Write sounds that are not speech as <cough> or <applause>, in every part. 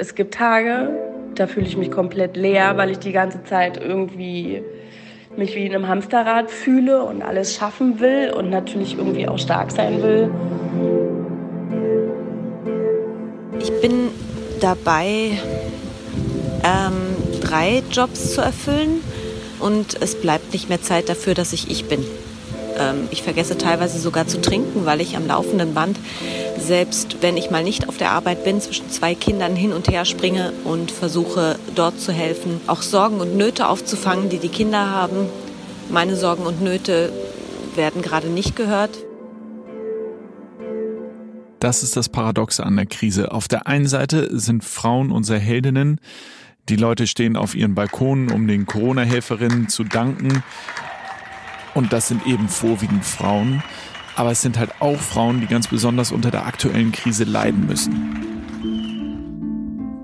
es gibt Tage, da fühle ich mich komplett leer, weil ich die ganze Zeit irgendwie mich wie in einem Hamsterrad fühle und alles schaffen will und natürlich irgendwie auch stark sein will. Ich bin dabei, ähm, drei Jobs zu erfüllen und es bleibt nicht mehr Zeit dafür, dass ich ich bin. Ähm, ich vergesse teilweise sogar zu trinken, weil ich am laufenden Band, selbst wenn ich mal nicht auf der Arbeit bin, zwischen zwei Kindern hin und her springe und versuche dort zu helfen, auch Sorgen und Nöte aufzufangen, die die Kinder haben. Meine Sorgen und Nöte werden gerade nicht gehört. Das ist das Paradoxe an der Krise. Auf der einen Seite sind Frauen unsere Heldinnen. Die Leute stehen auf ihren Balkonen, um den Corona-Helferinnen zu danken. Und das sind eben vorwiegend Frauen. Aber es sind halt auch Frauen, die ganz besonders unter der aktuellen Krise leiden müssen.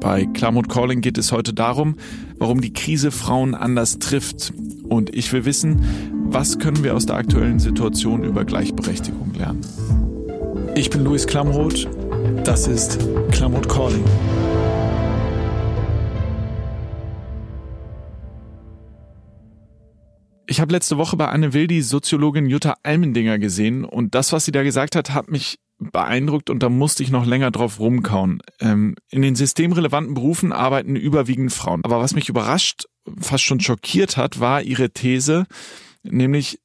Bei Klamot Calling geht es heute darum, warum die Krise Frauen anders trifft. Und ich will wissen, was können wir aus der aktuellen Situation über Gleichberechtigung lernen. Ich bin Luis Klamroth. Das ist Klamot Calling. Ich habe letzte Woche bei Anne Will die Soziologin Jutta Almendinger gesehen und das, was sie da gesagt hat, hat mich beeindruckt und da musste ich noch länger drauf rumkauen. Ähm, in den systemrelevanten Berufen arbeiten überwiegend Frauen. Aber was mich überrascht, fast schon schockiert hat, war ihre These, nämlich,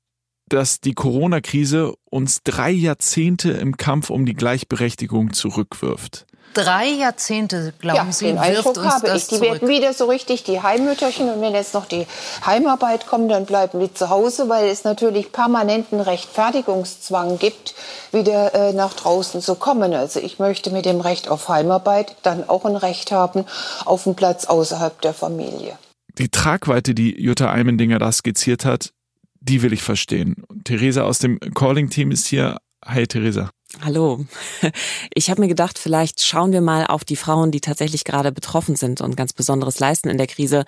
dass die Corona-Krise uns drei Jahrzehnte im Kampf um die Gleichberechtigung zurückwirft drei Jahrzehnte, glauben ja, Sie, den Eindruck uns habe ich. Die zurück. werden wieder so richtig die Heimmütterchen und wenn jetzt noch die Heimarbeit kommt, dann bleiben die zu Hause, weil es natürlich permanenten Rechtfertigungszwang gibt, wieder äh, nach draußen zu kommen. Also ich möchte mit dem Recht auf Heimarbeit dann auch ein Recht haben auf einen Platz außerhalb der Familie. Die Tragweite, die Jutta Eimendinger da skizziert hat, die will ich verstehen. Theresa aus dem Calling-Team ist hier. Hi Theresa. Hallo. <laughs> Ich habe mir gedacht, vielleicht schauen wir mal auf die Frauen, die tatsächlich gerade betroffen sind und ganz Besonderes leisten in der Krise,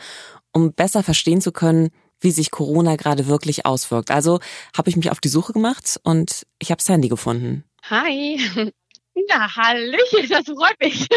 um besser verstehen zu können, wie sich Corona gerade wirklich auswirkt. Also habe ich mich auf die Suche gemacht und ich habe Sandy gefunden. Hi. <laughs> Ja, Hallöchen, das freut mich.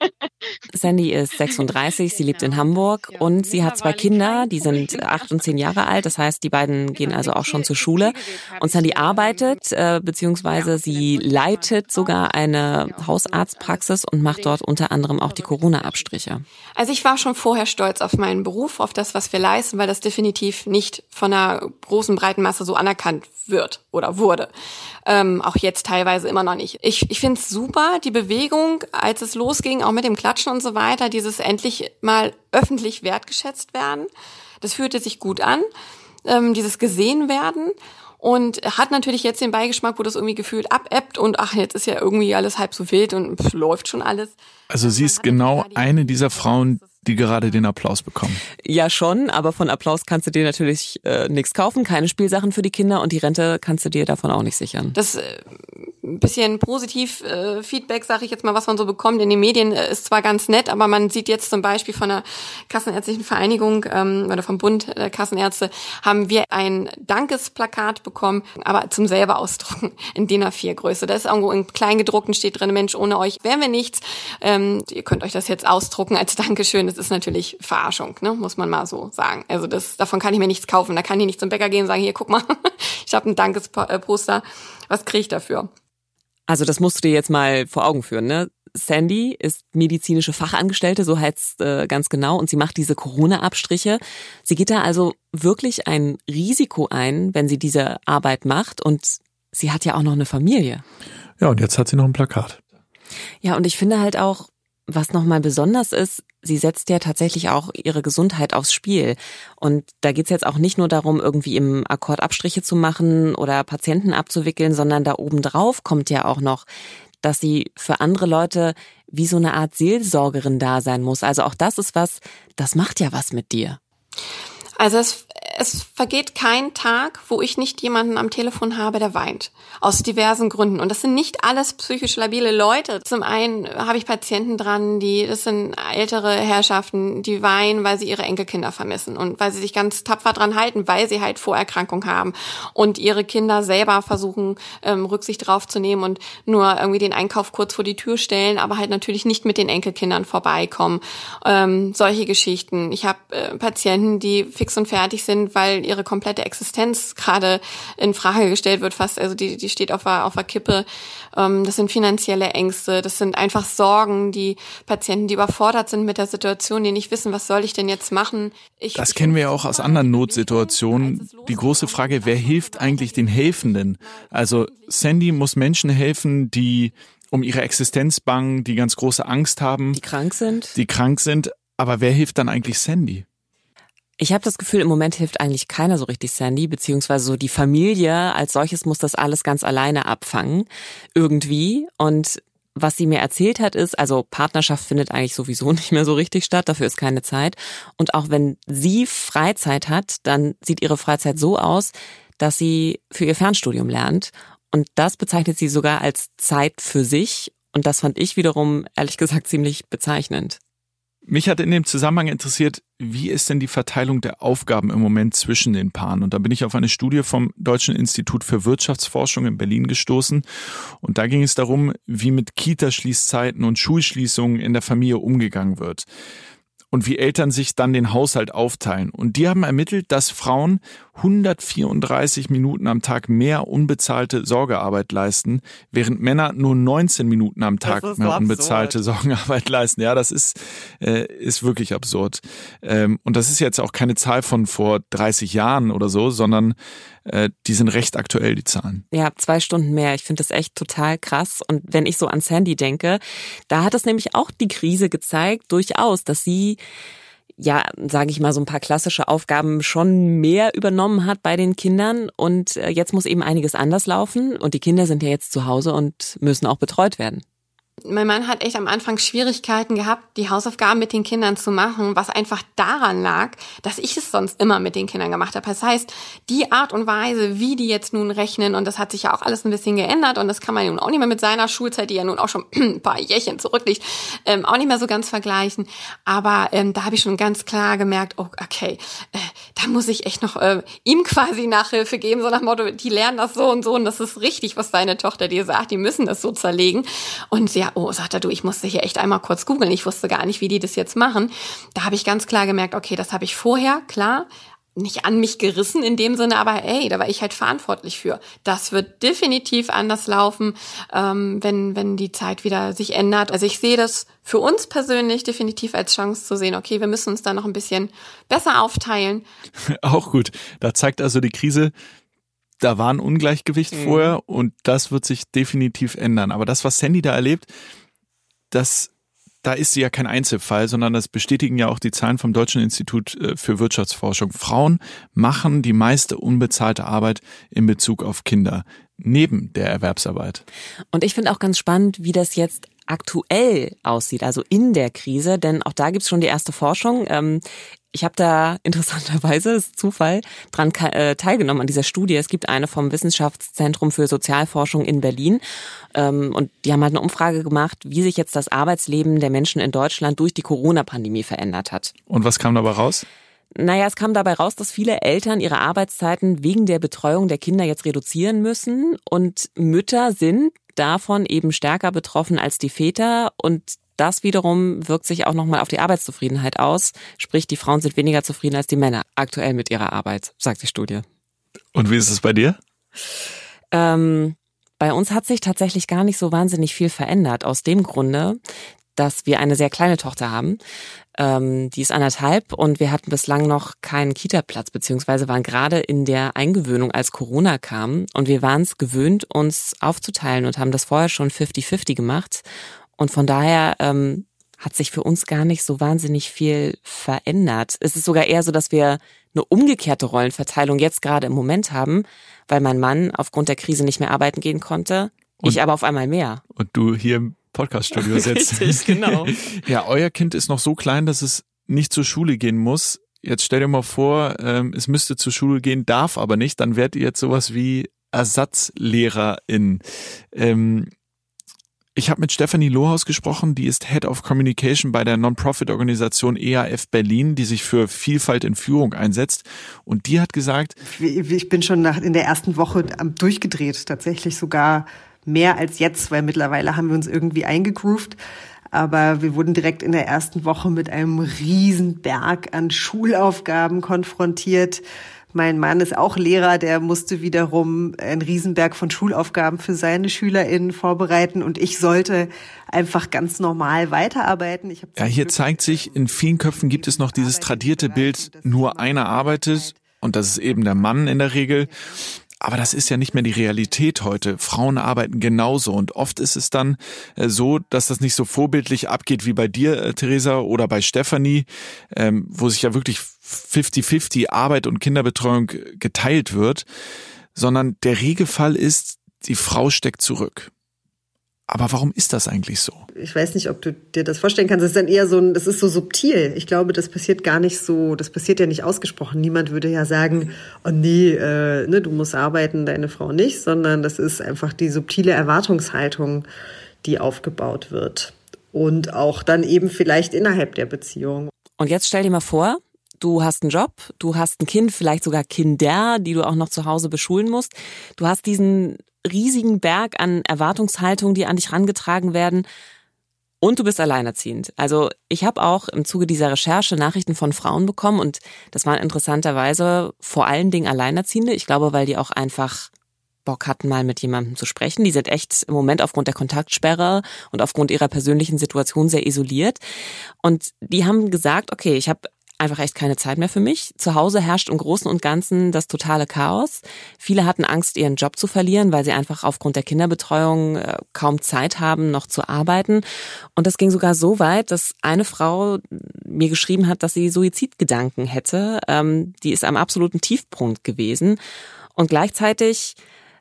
<laughs> Sandy ist 36, sie lebt in Hamburg und sie hat zwei Kinder, die sind acht und zehn <laughs> Jahre alt. Das heißt, die beiden gehen also auch schon zur Schule. Und Sandy arbeitet, äh, beziehungsweise sie leitet sogar eine Hausarztpraxis und macht dort unter anderem auch die Corona-Abstriche. Also ich war schon vorher stolz auf meinen Beruf, auf das, was wir leisten, weil das definitiv nicht von einer großen, breiten Masse so anerkannt wird oder wurde. Ähm, auch jetzt teilweise immer noch nicht. Ich, ich finde es super, die Bewegung, als es losging, auch mit dem Klatschen und so weiter, dieses endlich mal öffentlich wertgeschätzt werden. Das fühlte sich gut an, ähm, dieses gesehen werden. Und hat natürlich jetzt den Beigeschmack, wo das irgendwie gefühlt abebbt und ach, jetzt ist ja irgendwie alles halb so wild und pff, läuft schon alles. Also sie ist genau eine dieser Frauen, die gerade den Applaus bekommen. Ja, schon, aber von Applaus kannst du dir natürlich äh, nichts kaufen, keine Spielsachen für die Kinder und die Rente kannst du dir davon auch nicht sichern. Das äh, ein bisschen positiv äh, Feedback, sage ich jetzt mal, was man so bekommt in den Medien, äh, ist zwar ganz nett, aber man sieht jetzt zum Beispiel von der Kassenärztlichen Vereinigung ähm, oder vom Bund der Kassenärzte haben wir ein Dankesplakat bekommen, aber zum selber ausdrucken <laughs> in DIN A4 Größe. Da ist irgendwo in Kleingedruckten steht drin, Mensch, ohne euch wären wir nichts. Ähm, ihr könnt euch das jetzt ausdrucken als Dankeschön das ist natürlich Verarschung, ne? muss man mal so sagen. Also das, davon kann ich mir nichts kaufen. Da kann ich nicht zum Bäcker gehen und sagen, hier, guck mal, <laughs> ich habe ein Dankesposter. Was kriege ich dafür? Also das musst du dir jetzt mal vor Augen führen. Ne? Sandy ist medizinische Fachangestellte, so heißt äh, ganz genau, und sie macht diese Corona-Abstriche. Sie geht da also wirklich ein Risiko ein, wenn sie diese Arbeit macht und sie hat ja auch noch eine Familie. Ja, und jetzt hat sie noch ein Plakat. Ja, und ich finde halt auch, was nochmal besonders ist, sie setzt ja tatsächlich auch ihre Gesundheit aufs Spiel. Und da geht's jetzt auch nicht nur darum, irgendwie im Akkord Abstriche zu machen oder Patienten abzuwickeln, sondern da obendrauf kommt ja auch noch, dass sie für andere Leute wie so eine Art Seelsorgerin da sein muss. Also auch das ist was, das macht ja was mit dir. Also es es vergeht kein Tag, wo ich nicht jemanden am Telefon habe, der weint. Aus diversen Gründen. Und das sind nicht alles psychisch labile Leute. Zum einen habe ich Patienten dran, die, das sind ältere Herrschaften, die weinen, weil sie ihre Enkelkinder vermissen und weil sie sich ganz tapfer dran halten, weil sie halt Vorerkrankung haben und ihre Kinder selber versuchen, ähm, Rücksicht drauf zu nehmen und nur irgendwie den Einkauf kurz vor die Tür stellen, aber halt natürlich nicht mit den Enkelkindern vorbeikommen. Ähm, solche Geschichten. Ich habe äh, Patienten, die fix und fertig sind, weil ihre komplette Existenz gerade in Frage gestellt wird, fast, also die, die steht auf der, auf der Kippe. Ähm, das sind finanzielle Ängste, das sind einfach Sorgen, die Patienten, die überfordert sind mit der Situation, die nicht wissen, was soll ich denn jetzt machen. Ich, das kennen wir ja auch aus anderen Notsituationen. Die große Frage, wer hilft eigentlich den Helfenden? Also Sandy muss Menschen helfen, die um ihre Existenz bangen, die ganz große Angst haben. Die krank sind. Die krank sind. Aber wer hilft dann eigentlich Sandy? Ich habe das Gefühl, im Moment hilft eigentlich keiner so richtig Sandy, beziehungsweise so die Familie als solches muss das alles ganz alleine abfangen, irgendwie. Und was sie mir erzählt hat, ist, also Partnerschaft findet eigentlich sowieso <laughs> nicht mehr so richtig statt, dafür ist keine Zeit. Und auch wenn sie Freizeit hat, dann sieht ihre Freizeit so aus, dass sie für ihr Fernstudium lernt. Und das bezeichnet sie sogar als Zeit für sich. Und das fand ich wiederum, ehrlich gesagt, ziemlich bezeichnend. Mich hat in dem Zusammenhang interessiert, wie ist denn die Verteilung der Aufgaben im Moment zwischen den Paaren? Und da bin ich auf eine Studie vom Deutschen Institut für Wirtschaftsforschung in Berlin gestoßen. Und da ging es darum, wie mit Kitaschließzeiten und Schulschließungen in der Familie umgegangen wird und wie Eltern sich dann den Haushalt aufteilen. Und die haben ermittelt, dass Frauen 134 Minuten am Tag mehr unbezahlte Sorgearbeit leisten, während Männer nur 19 Minuten am Tag mehr so unbezahlte. Sorgearbeit leisten. Ja, das ist, äh, ist wirklich absurd. Ähm, und das ist jetzt auch keine Zahl von vor 30 Jahren oder so, sondern äh, die sind recht aktuell, die Zahlen. Ja, zwei Stunden mehr. Ich finde das echt total krass. Und wenn ich so an Sandy denke, da hat es nämlich auch die Krise gezeigt, durchaus, dass sie ja, sage ich mal, so ein paar klassische Aufgaben schon mehr übernommen hat bei den Kindern. Und äh, jetzt muss eben einiges anders laufen. Und die Kinder sind ja jetzt zu Hause und müssen auch betreut werden mein Mann hat echt am Anfang Schwierigkeiten gehabt, die Hausaufgaben mit den Kindern zu machen, was einfach daran lag, dass ich es sonst immer mit den Kindern gemacht habe. Das heißt, die Art und Weise, wie die jetzt nun rechnen, und das hat sich ja auch alles ein bisschen geändert, und das kann man nun auch nicht mehr mit seiner Schulzeit, die ja nun auch schon <clears throat> ein paar Jährchen zurückliegt, ähm, auch nicht mehr so ganz vergleichen. Aber ähm, da habe ich schon ganz klar gemerkt, oh, okay, äh, da muss ich echt noch äh, ihm quasi Nachhilfe geben, so nach Motto, die lernen das so und so, und das ist richtig, was deine Tochter dir sagt, die müssen das so zerlegen. Und sie ja, oh, sagt er, du, ich musste hier echt einmal kurz googeln. Ich wusste gar nicht, wie die das jetzt machen. Da habe ich ganz klar gemerkt, okay, das habe ich vorher, klar, nicht an mich gerissen in dem Sinne, aber ey, da war ich halt verantwortlich für. Das wird definitiv anders laufen, ähm, wenn, wenn die Zeit wieder sich ändert. Also ich sehe das für uns persönlich definitiv als Chance zu sehen, okay, wir müssen uns da noch ein bisschen besser aufteilen. <laughs> Auch gut. Da zeigt also die Krise, da war ein Ungleichgewicht mhm. vorher und das wird sich definitiv ändern. Aber das, was Sandy da erlebt, das, da ist sie ja kein Einzelfall, sondern das bestätigen ja auch die Zahlen vom Deutschen Institut äh, für Wirtschaftsforschung. Frauen machen die meiste unbezahlte Arbeit in Bezug auf Kinder neben der Erwerbsarbeit. Und ich finde auch ganz spannend, wie das jetzt aktuell aussieht, also in der Krise, denn auch da gibt's schon die erste Forschung. Ähm, ich habe da <laughs> interessanterweise, ist Zufall, dran äh, teilgenommen an dieser Studie. Es gibt eine vom Wissenschaftszentrum für Sozialforschung in Berlin. Ähm, und die haben halt eine Umfrage gemacht, wie sich jetzt das Arbeitsleben der Menschen in Deutschland durch die Corona-Pandemie verändert hat. Und was kam dabei raus? Naja, es kam dabei raus, dass viele Eltern ihre Arbeitszeiten wegen der Betreuung der Kinder jetzt reduzieren müssen. Und Mütter sind davon eben stärker betroffen als die Väter. Und das wiederum wirkt sich auch nochmal auf die Arbeitszufriedenheit aus. Sprich, die Frauen sind weniger zufrieden als die Männer aktuell mit ihrer Arbeit, sagt die Studie. Und wie ist es bei dir? Ähm, bei uns hat sich tatsächlich gar nicht so wahnsinnig viel verändert. Aus dem Grunde, dass wir eine sehr kleine Tochter haben. Ähm, die ist anderthalb und wir hatten bislang noch keinen Kita-Platz, beziehungsweise waren gerade in der Eingewöhnung, als Corona kam. Und wir waren es gewöhnt, uns aufzuteilen und haben das vorher schon 50-50 gemacht. Und von daher ähm, hat sich für uns gar nicht so wahnsinnig viel verändert. Es ist sogar eher so, dass wir eine umgekehrte Rollenverteilung jetzt gerade im Moment haben, weil mein Mann aufgrund der Krise nicht mehr arbeiten gehen konnte. Und, ich aber auf einmal mehr. Und du hier Podcaststudio <laughs> sitzt. Richtig, genau. <laughs> ja, euer Kind ist noch so klein, dass es nicht zur Schule gehen muss. Jetzt stell dir mal vor, ähm, es müsste zur Schule gehen, darf aber nicht, dann werdet ihr jetzt sowas wie Ersatzlehrerin. Ähm, ich habe mit Stephanie Lohaus gesprochen, die ist Head of Communication bei der Non-Profit-Organisation EAF Berlin, die sich für Vielfalt in Führung einsetzt. Und die hat gesagt, ich bin schon nach, in der ersten Woche durchgedreht, tatsächlich sogar mehr als jetzt, weil mittlerweile haben wir uns irgendwie eingegroovt. Aber wir wurden direkt in der ersten Woche mit einem riesen Berg an Schulaufgaben konfrontiert mein Mann ist auch Lehrer, der musste wiederum einen Riesenberg von Schulaufgaben für seine SchülerInnen vorbereiten und ich sollte einfach ganz normal weiterarbeiten. Ich ja, hier zeigt sich, in vielen Köpfen gibt es noch dieses tradierte Bild, nur einer arbeitet und das ist eben der Mann in der Regel. Aber das ist ja nicht mehr die Realität heute. Frauen arbeiten genauso und oft ist es dann äh, so, dass das nicht so vorbildlich abgeht wie bei dir, äh, Theresa, oder bei Stefanie, ähm, wo sich ja wirklich 50-50 Arbeit und Kinderbetreuung geteilt wird, sondern der Regelfall ist, die Frau steckt zurück. Aber warum ist das eigentlich so? Ich weiß nicht, ob du dir das vorstellen kannst. Das ist dann eher so ein, das ist so subtil. Ich glaube, das passiert gar nicht so, das passiert ja nicht ausgesprochen. Niemand würde ja sagen, oh nee, äh, ne, du musst arbeiten, deine Frau nicht, sondern das ist einfach die subtile Erwartungshaltung, die aufgebaut wird. Und auch dann eben vielleicht innerhalb der Beziehung. Und jetzt stell dir mal vor, du hast einen Job, du hast ein Kind, vielleicht sogar Kinder, die du auch noch zu Hause beschulen musst. Du hast diesen riesigen Berg an Erwartungshaltungen, die an dich rangetragen werden. Und du bist alleinerziehend. Also ich habe auch im Zuge dieser Recherche Nachrichten von Frauen bekommen und das waren interessanterweise vor allen Dingen Alleinerziehende. Ich glaube, weil die auch einfach Bock hatten, mal mit jemandem zu sprechen. Die sind echt im Moment aufgrund der Kontaktsperre und aufgrund ihrer persönlichen Situation sehr isoliert. Und die haben gesagt, okay, ich habe einfach echt keine Zeit mehr für mich. Zu Hause herrscht im Großen und Ganzen das totale Chaos. Viele hatten Angst, ihren Job zu verlieren, weil sie einfach aufgrund der Kinderbetreuung äh, kaum Zeit haben, noch zu arbeiten. Und das ging sogar so weit, dass eine Frau mir geschrieben hat, dass sie Suizidgedanken hätte. Ähm, die ist am absoluten Tiefpunkt gewesen. Und gleichzeitig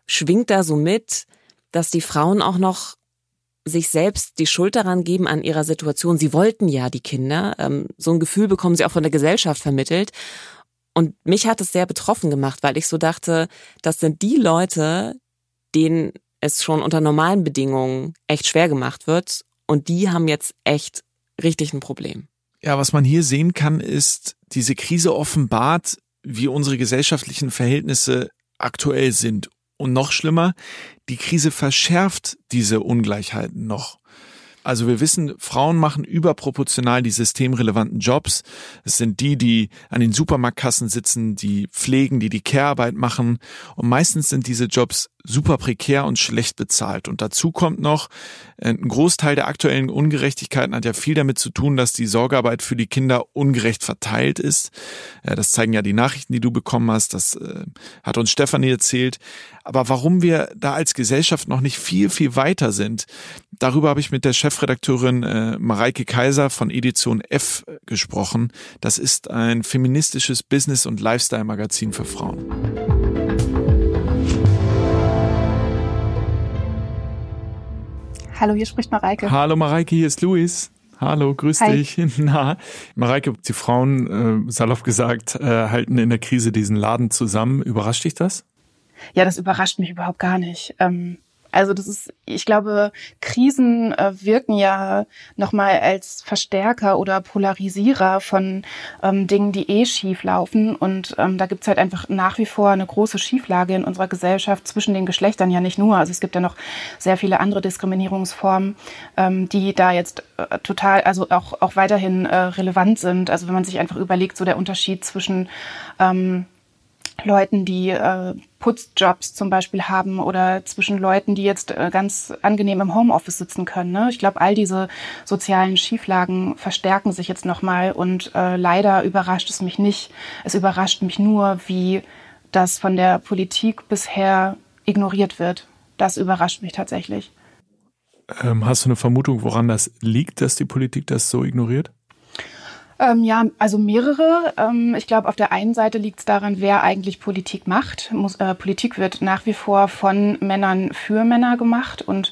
schwingt da so mit, dass die Frauen auch noch sich selbst die Schuld daran geben an ihrer Situation. Sie wollten ja die Kinder. Ähm, so ein Gefühl bekommen sie auch von der Gesellschaft vermittelt. Und mich hat es sehr betroffen gemacht, weil ich so dachte, das sind die Leute, denen es schon unter normalen Bedingungen echt schwer gemacht wird. Und die haben jetzt echt richtig ein Problem. Ja, was man hier sehen kann, ist, diese Krise offenbart, wie unsere gesellschaftlichen Verhältnisse aktuell sind und noch schlimmer, die Krise verschärft diese Ungleichheiten noch. Also wir wissen, Frauen machen überproportional die systemrelevanten Jobs. Es sind die, die an den Supermarktkassen sitzen, die pflegen, die die Care-Arbeit machen. Und meistens sind diese Jobs super prekär und schlecht bezahlt. Und dazu kommt noch, äh, ein Großteil der aktuellen Ungerechtigkeiten hat ja viel damit zu tun, dass die Sorgearbeit für die Kinder ungerecht verteilt ist. Äh, das zeigen ja die Nachrichten, die du bekommen hast. Das äh, hat uns Stefanie erzählt. Aber warum wir da als Gesellschaft noch nicht viel, viel weiter sind, darüber habe ich mit der Chefredakteurin Mareike Kaiser von Edition F gesprochen. Das ist ein feministisches Business- und Lifestyle-Magazin für Frauen. Hallo, hier spricht Mareike. Hallo Mareike, hier ist Luis. Hallo, grüß Hi. dich. <laughs> Na, Mareike, die Frauen, äh, salopp gesagt, äh, halten in der Krise diesen Laden zusammen. Überrascht dich das? Ja, das überrascht mich überhaupt gar nicht. Ähm, also das ist, ich glaube, Krisen äh, wirken ja nochmal als Verstärker oder Polarisierer von ähm, Dingen, die eh schief laufen. Und ähm, da gibt's halt einfach nach wie vor eine große Schieflage in unserer Gesellschaft zwischen den Geschlechtern ja nicht nur. Also es gibt ja noch sehr viele andere Diskriminierungsformen, ähm, die da jetzt äh, total, also auch, auch weiterhin äh, relevant sind. Also wenn man sich einfach überlegt, so der Unterschied zwischen ähm, Leuten, die äh, Putzjobs zum Beispiel haben oder zwischen Leuten, die jetzt äh, ganz angenehm im Homeoffice sitzen können. Ne? Ich glaube, all diese sozialen Schieflagen verstärken sich jetzt nochmal und äh, leider überrascht es mich nicht. Es überrascht mich nur, wie das von der Politik bisher ignoriert wird. Das überrascht mich tatsächlich. Ähm, hast du eine Vermutung, woran das liegt, dass die Politik das so ignoriert? Ähm, ja, also mehrere. Ähm, ich glaube, auf der einen Seite liegt es daran, wer eigentlich Politik macht. Muss, äh, Politik wird nach wie vor von Männern für Männer gemacht und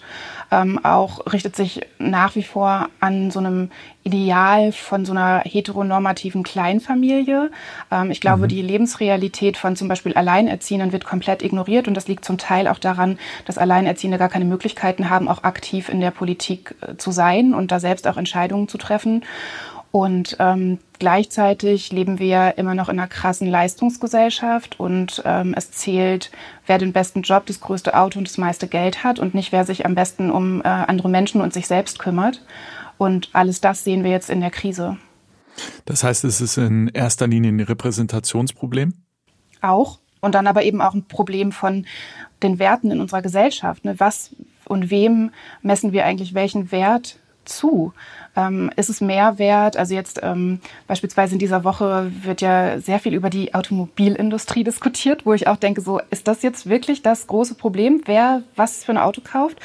ähm, auch richtet sich nach wie vor an so einem Ideal von so einer heteronormativen Kleinfamilie. Ähm, ich glaube, mhm. die Lebensrealität von zum Beispiel Alleinerziehenden wird komplett ignoriert und das liegt zum Teil auch daran, dass Alleinerziehende gar keine Möglichkeiten haben, auch aktiv in der Politik äh, zu sein und da selbst auch Entscheidungen zu treffen. Und ähm, gleichzeitig leben wir immer noch in einer krassen Leistungsgesellschaft und ähm, es zählt, wer den besten Job, das größte Auto und das meiste Geld hat und nicht wer sich am besten um äh, andere Menschen und sich selbst kümmert. Und alles das sehen wir jetzt in der Krise. Das heißt, es ist in erster Linie ein Repräsentationsproblem? Auch. Und dann aber eben auch ein Problem von den Werten in unserer Gesellschaft. Ne? Was und wem messen wir eigentlich welchen Wert zu? Ähm, ist es mehr wert? Also jetzt ähm, beispielsweise in dieser Woche wird ja sehr viel über die Automobilindustrie diskutiert, wo ich auch denke, so ist das jetzt wirklich das große Problem, wer was für ein Auto kauft,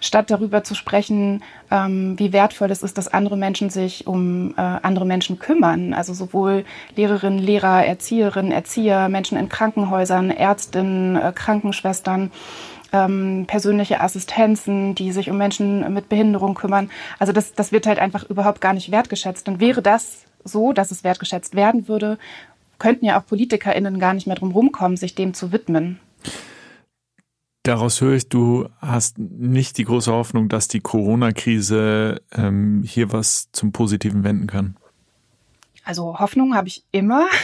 statt darüber zu sprechen, ähm, wie wertvoll es ist, dass andere Menschen sich um äh, andere Menschen kümmern. Also sowohl Lehrerinnen, Lehrer, Erzieherinnen, Erzieher, Menschen in Krankenhäusern, Ärztinnen, äh, Krankenschwestern ähm, persönliche Assistenzen, die sich um Menschen mit Behinderung kümmern. Also das, das wird halt einfach überhaupt gar nicht wertgeschätzt. Und wäre das so, dass es wertgeschätzt werden würde, könnten ja auch PolitikerInnen gar nicht mehr drum rumkommen, sich dem zu widmen. Daraus höre ich, du hast nicht die große Hoffnung, dass die Corona-Krise ähm, hier was zum Positiven wenden kann. Also Hoffnung habe ich immer. <laughs>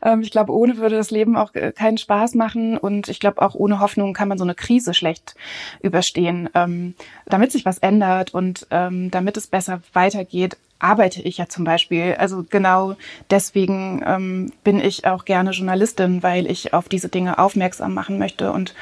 Ähm, ich glaube, ohne würde das Leben auch äh, keinen Spaß machen und ich glaube, auch ohne Hoffnung kann man so eine Krise schlecht überstehen. Ähm, damit sich was ändert und ähm, damit es besser weitergeht, arbeite ich ja zum Beispiel. Also genau deswegen bin ich auch gerne Journalistin, weil ich auf diese Dinge aufmerksam machen möchte und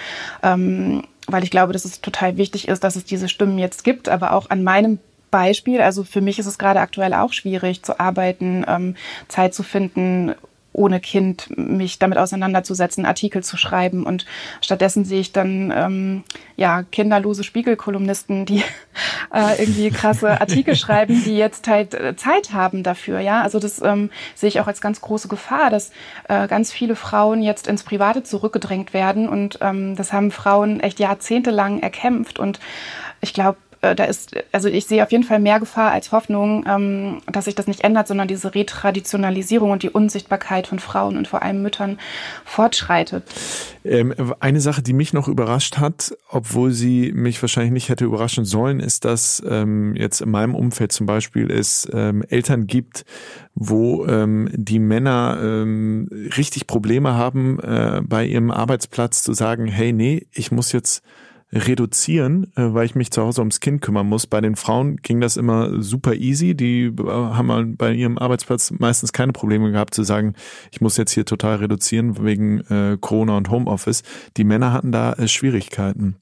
weil ich glaube, dass es total wichtig ist, dass es diese Stimmen jetzt gibt, aber auch an meinem Beispiel. Also für mich ist es gerade aktuell auch schwierig zu arbeiten, ähm, Zeit zu finden, ohne Kind mich damit auseinanderzusetzen, Artikel zu schreiben. Und stattdessen sehe ich dann ähm, ja kinderlose Spiegelkolumnisten, die <laughs> äh, irgendwie krasse Artikel <laughs> schreiben, die jetzt halt äh, Zeit haben dafür. Ja, also das ähm, sehe ich auch als ganz große Gefahr, dass äh, ganz viele Frauen jetzt ins Private zurückgedrängt werden. Und ähm, das haben Frauen echt jahrzehntelang erkämpft. Und ich glaube, äh, da ist, also ich sehe auf jeden Fall mehr Gefahr als Hoffnung, ähm, dass sich das nicht ändert, sondern diese Retraditionalisierung und die Unsichtbarkeit von Frauen und vor allem Müttern fortschreitet. Ähm, eine Sache, die mich noch überrascht hat, obwohl sie mich wahrscheinlich nicht hätte überraschen sollen, ist, dass ähm, jetzt in meinem Umfeld zum Beispiel es ähm, Eltern gibt, wo ähm, die Männer ähm, richtig Probleme haben, äh, bei ihrem Arbeitsplatz zu sagen, hey, nee, ich muss jetzt reduzieren, äh, weil ich mich zu Hause ums Kind kümmern muss. Bei den Frauen ging das immer super easy. Die äh, haben bei ihrem Arbeitsplatz meistens keine Probleme gehabt zu sagen, ich muss jetzt hier total reduzieren wegen äh, Corona und Homeoffice. Die Männer hatten da Schwierigkeiten.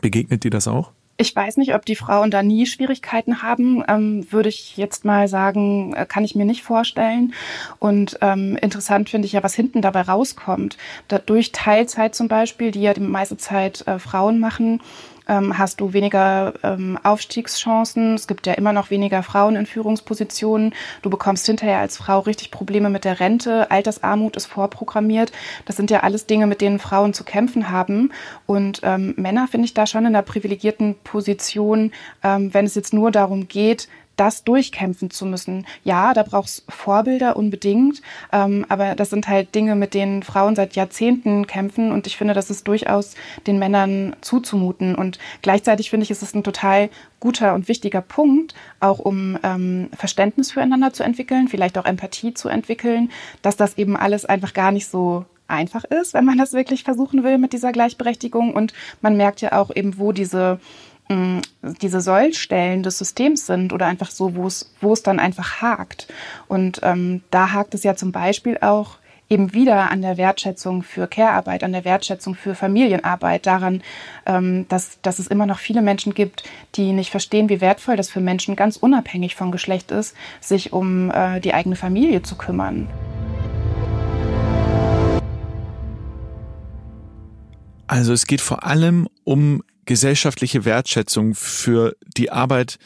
Begegnet dir das auch? Ich weiß nicht, ob die Frauen da nie Schwierigkeiten haben, ähm, würde ich jetzt mal sagen, äh, kann ich mir nicht vorstellen. Und ähm, interessant finde ich ja, was hinten dabei rauskommt. Dadurch Teilzeit zum Beispiel, die ja die meiste Zeit äh, Frauen machen, ähm, hast du weniger ähm, Aufstiegschancen. Es gibt ja immer noch weniger Frauen in Führungspositionen. Du bekommst hinterher als Frau richtig Probleme mit der Rente. Altersarmut ist vorprogrammiert. Das sind ja alles Dinge, mit denen Frauen zu kämpfen haben. Und ähm, Männer finde ich da schon in einer privilegierten Position, ähm, wenn es jetzt nur darum geht, das durchkämpfen zu müssen. Ja, da brauchst Vorbilder unbedingt, ähm, aber das sind halt Dinge, mit denen Frauen seit Jahrzehnten kämpfen und ich finde, das ist durchaus den Männern zuzumuten und gleichzeitig finde ich, ist es ein total guter und wichtiger Punkt, auch um ähm, Verständnis füreinander zu entwickeln, vielleicht auch Empathie zu entwickeln, dass das eben alles einfach gar nicht so einfach ist, wenn man das wirklich versuchen will mit dieser Gleichberechtigung und man merkt ja auch eben, wo diese diese Sollstellen des Systems sind oder einfach so, wo es, wo es dann einfach hakt. Und ähm, da hakt es ja zum Beispiel auch eben wieder an der Wertschätzung für Care-Arbeit, an der Wertschätzung für Familienarbeit, daran, ähm, dass, dass es immer noch viele Menschen gibt, die nicht verstehen, wie wertvoll das für Menschen ganz unabhängig von Geschlecht ist, sich um äh, die eigene Familie zu kümmern. Also es geht vor allem um gesellschaftliche Wertschätzung für die Arbeit,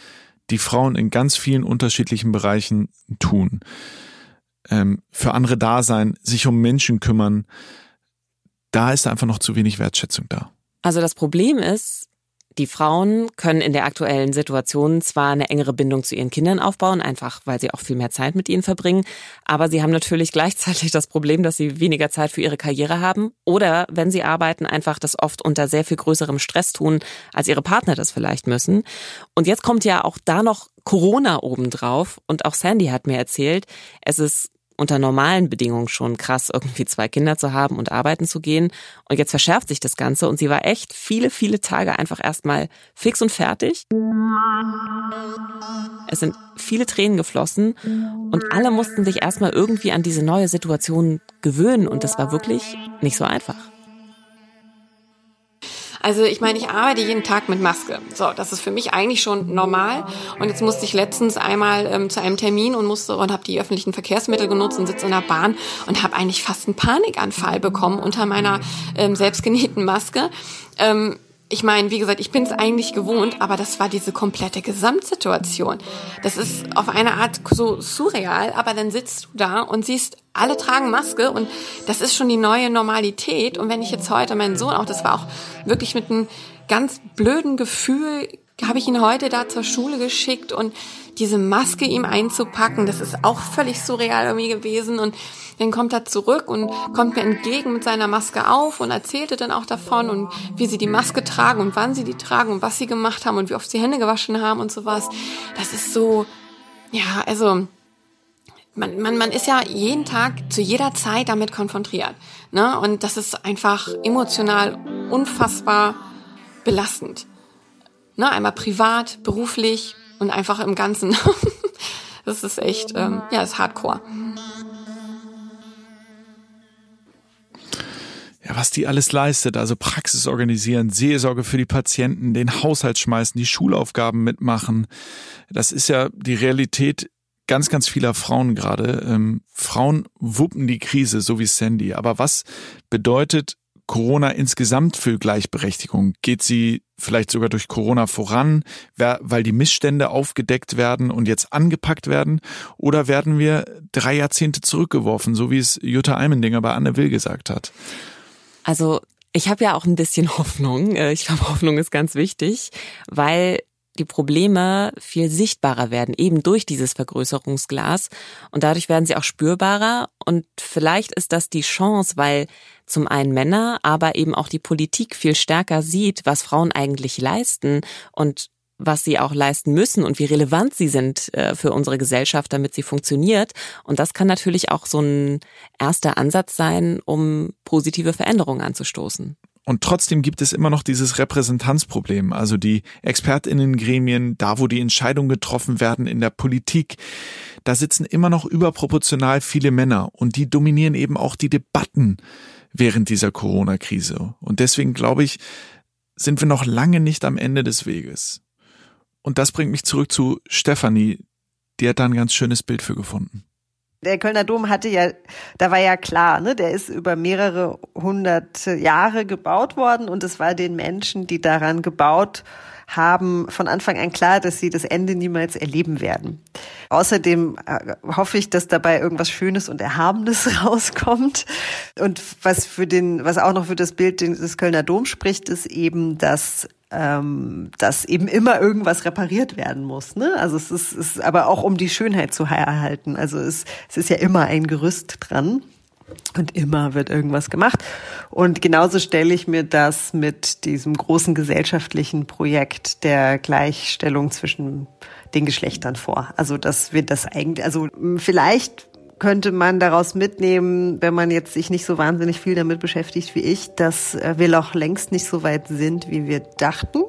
die Frauen in ganz vielen unterschiedlichen Bereichen tun. Ähm, für andere da sein, sich um Menschen kümmern, da ist einfach noch zu wenig Wertschätzung da. Also das Problem ist, die Frauen können in der aktuellen Situation zwar eine engere Bindung zu ihren Kindern aufbauen, einfach weil sie auch viel mehr Zeit mit ihnen verbringen, aber sie haben natürlich <laughs> gleichzeitig das Problem, dass sie weniger Zeit für ihre Karriere haben oder wenn sie arbeiten, einfach das oft unter sehr viel größerem Stress tun, als ihre Partner das vielleicht müssen. Und jetzt kommt ja auch da noch Corona obendrauf und auch Sandy hat mir erzählt, es ist unter normalen Bedingungen schon krass, irgendwie zwei Kinder zu haben und arbeiten zu gehen. Und jetzt verschärft sich das Ganze und sie war echt viele, viele Tage einfach erstmal fix und fertig. Es sind viele Tränen geflossen und alle mussten sich erstmal irgendwie an diese neue Situation gewöhnen und das war wirklich nicht so einfach. Also ich meine, ich arbeite jeden Tag mit Maske. So, das ist für mich eigentlich schon normal. Und jetzt musste ich letztens einmal ähm, zu einem Termin und musste und habe die öffentlichen Verkehrsmittel genutzt und sitze in der Bahn und habe eigentlich fast einen Panikanfall bekommen unter meiner ähm, selbstgenähten Maske. Ähm, ich meine, wie gesagt, ich bin es eigentlich gewohnt, aber das war diese komplette Gesamtsituation. Das ist auf eine Art so surreal, aber dann sitzt du da und siehst, alle tragen Maske und das ist schon die neue Normalität. Und wenn ich jetzt heute meinen Sohn auch, das war auch wirklich mit einem ganz blöden Gefühl, habe ich ihn heute da zur Schule geschickt und diese Maske ihm einzupacken, das ist auch völlig surreal irgendwie gewesen. Und dann kommt er zurück und kommt mir entgegen mit seiner Maske auf und erzählte dann auch davon und wie sie die Maske tragen und wann sie die tragen und was sie gemacht haben und wie oft sie Hände gewaschen haben und sowas. Das ist so, ja, also man, man, man ist ja jeden Tag zu jeder Zeit damit konfrontiert. Ne? Und das ist einfach emotional unfassbar belastend. Ne? Einmal privat, beruflich, und einfach im Ganzen. <laughs> das ist echt, ähm, ja, ist Hardcore. Ja, was die alles leistet, also Praxis organisieren, Seelsorge für die Patienten, den Haushalt schmeißen, die Schulaufgaben mitmachen. Das ist ja die Realität ganz, ganz vieler Frauen gerade. Ähm, Frauen wuppen die Krise, so wie Sandy. Aber was bedeutet Corona insgesamt für Gleichberechtigung? Geht sie vielleicht sogar durch Corona voran, weil die Missstände aufgedeckt werden und jetzt angepackt werden? Oder werden wir drei Jahrzehnte zurückgeworfen, so wie es Jutta Almendinger bei Anne Will gesagt hat? Also ich habe ja auch ein bisschen <laughs> Hoffnung. Äh, ich glaube, Hoffnung ist ganz wichtig, weil die Probleme viel sichtbarer werden, eben durch dieses Vergrößerungsglas. Und dadurch werden sie auch spürbarer. Und vielleicht ist das die Chance, weil zum einen Männer, aber eben auch die Politik viel stärker sieht, was Frauen eigentlich leisten und was sie auch leisten müssen und wie relevant sie sind äh, für unsere Gesellschaft, damit sie funktioniert. Und das kann natürlich auch so ein erster Ansatz sein, um positive Veränderungen anzustoßen. Und trotzdem gibt es immer noch dieses Repräsentanzproblem, also die Expertinnengremien, da wo die Entscheidungen getroffen werden in der Politik, da sitzen immer noch überproportional viele Männer und die dominieren eben auch die Debatten während dieser Corona-Krise. Und deswegen glaube ich, sind wir noch lange nicht am Ende des Weges. Und das bringt mich zurück zu Stefanie, die hat da ein ganz schönes Bild für gefunden. Der Kölner Dom hatte ja, da war ja klar, ne, der ist über mehrere hundert Jahre gebaut worden und es war den Menschen, die daran gebaut haben, von Anfang an klar, dass sie das Ende niemals erleben werden. Außerdem äh, hoffe ich, dass dabei irgendwas Schönes und Erhabenes <laughs> rauskommt. Und was für den, was auch noch für das Bild des Kölner Dom spricht, ist eben, dass ähm, dass eben immer irgendwas repariert werden muss. Ne? Also es ist, ist aber auch um die Schönheit zu erhalten. Also es, es ist ja immer ein Gerüst dran. Und immer wird irgendwas gemacht. Und genauso stelle ich mir das mit diesem großen gesellschaftlichen Projekt der Gleichstellung zwischen den Geschlechtern vor. Also, dass wir das eigentlich, also vielleicht könnte man daraus mitnehmen, wenn man jetzt sich nicht so wahnsinnig viel damit beschäftigt wie ich, dass äh, wir noch längst nicht so weit sind, wie wir dachten.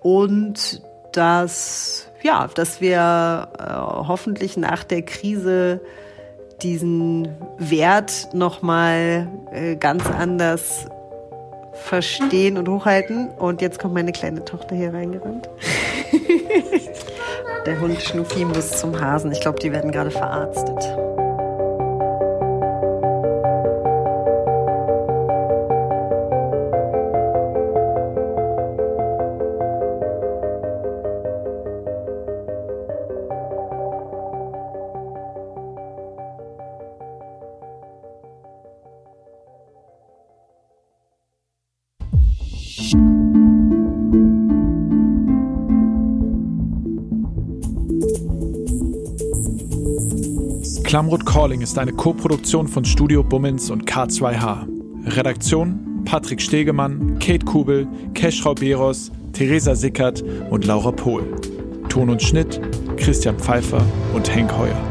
Und dass, ja, dass wir äh, hoffentlich nach der Krise diesen Wert nochmal äh, ganz anders verstehen und hochhalten. Und jetzt kommt meine kleine Tochter hier reingerannt. <laughs> Der Hund Schnuffi muss zum Hasen. Ich glaube, die werden gerade verarztet. Klamroth Calling ist eine Co-Produktion von Studio Bummins und K2H. Redaktion Patrick Stegemann, Kate Kubel, Keschrau Beros, Theresa Sickert und Laura Pohl. Ton und Schnitt Christian Pfeiffer und Henk Heuer.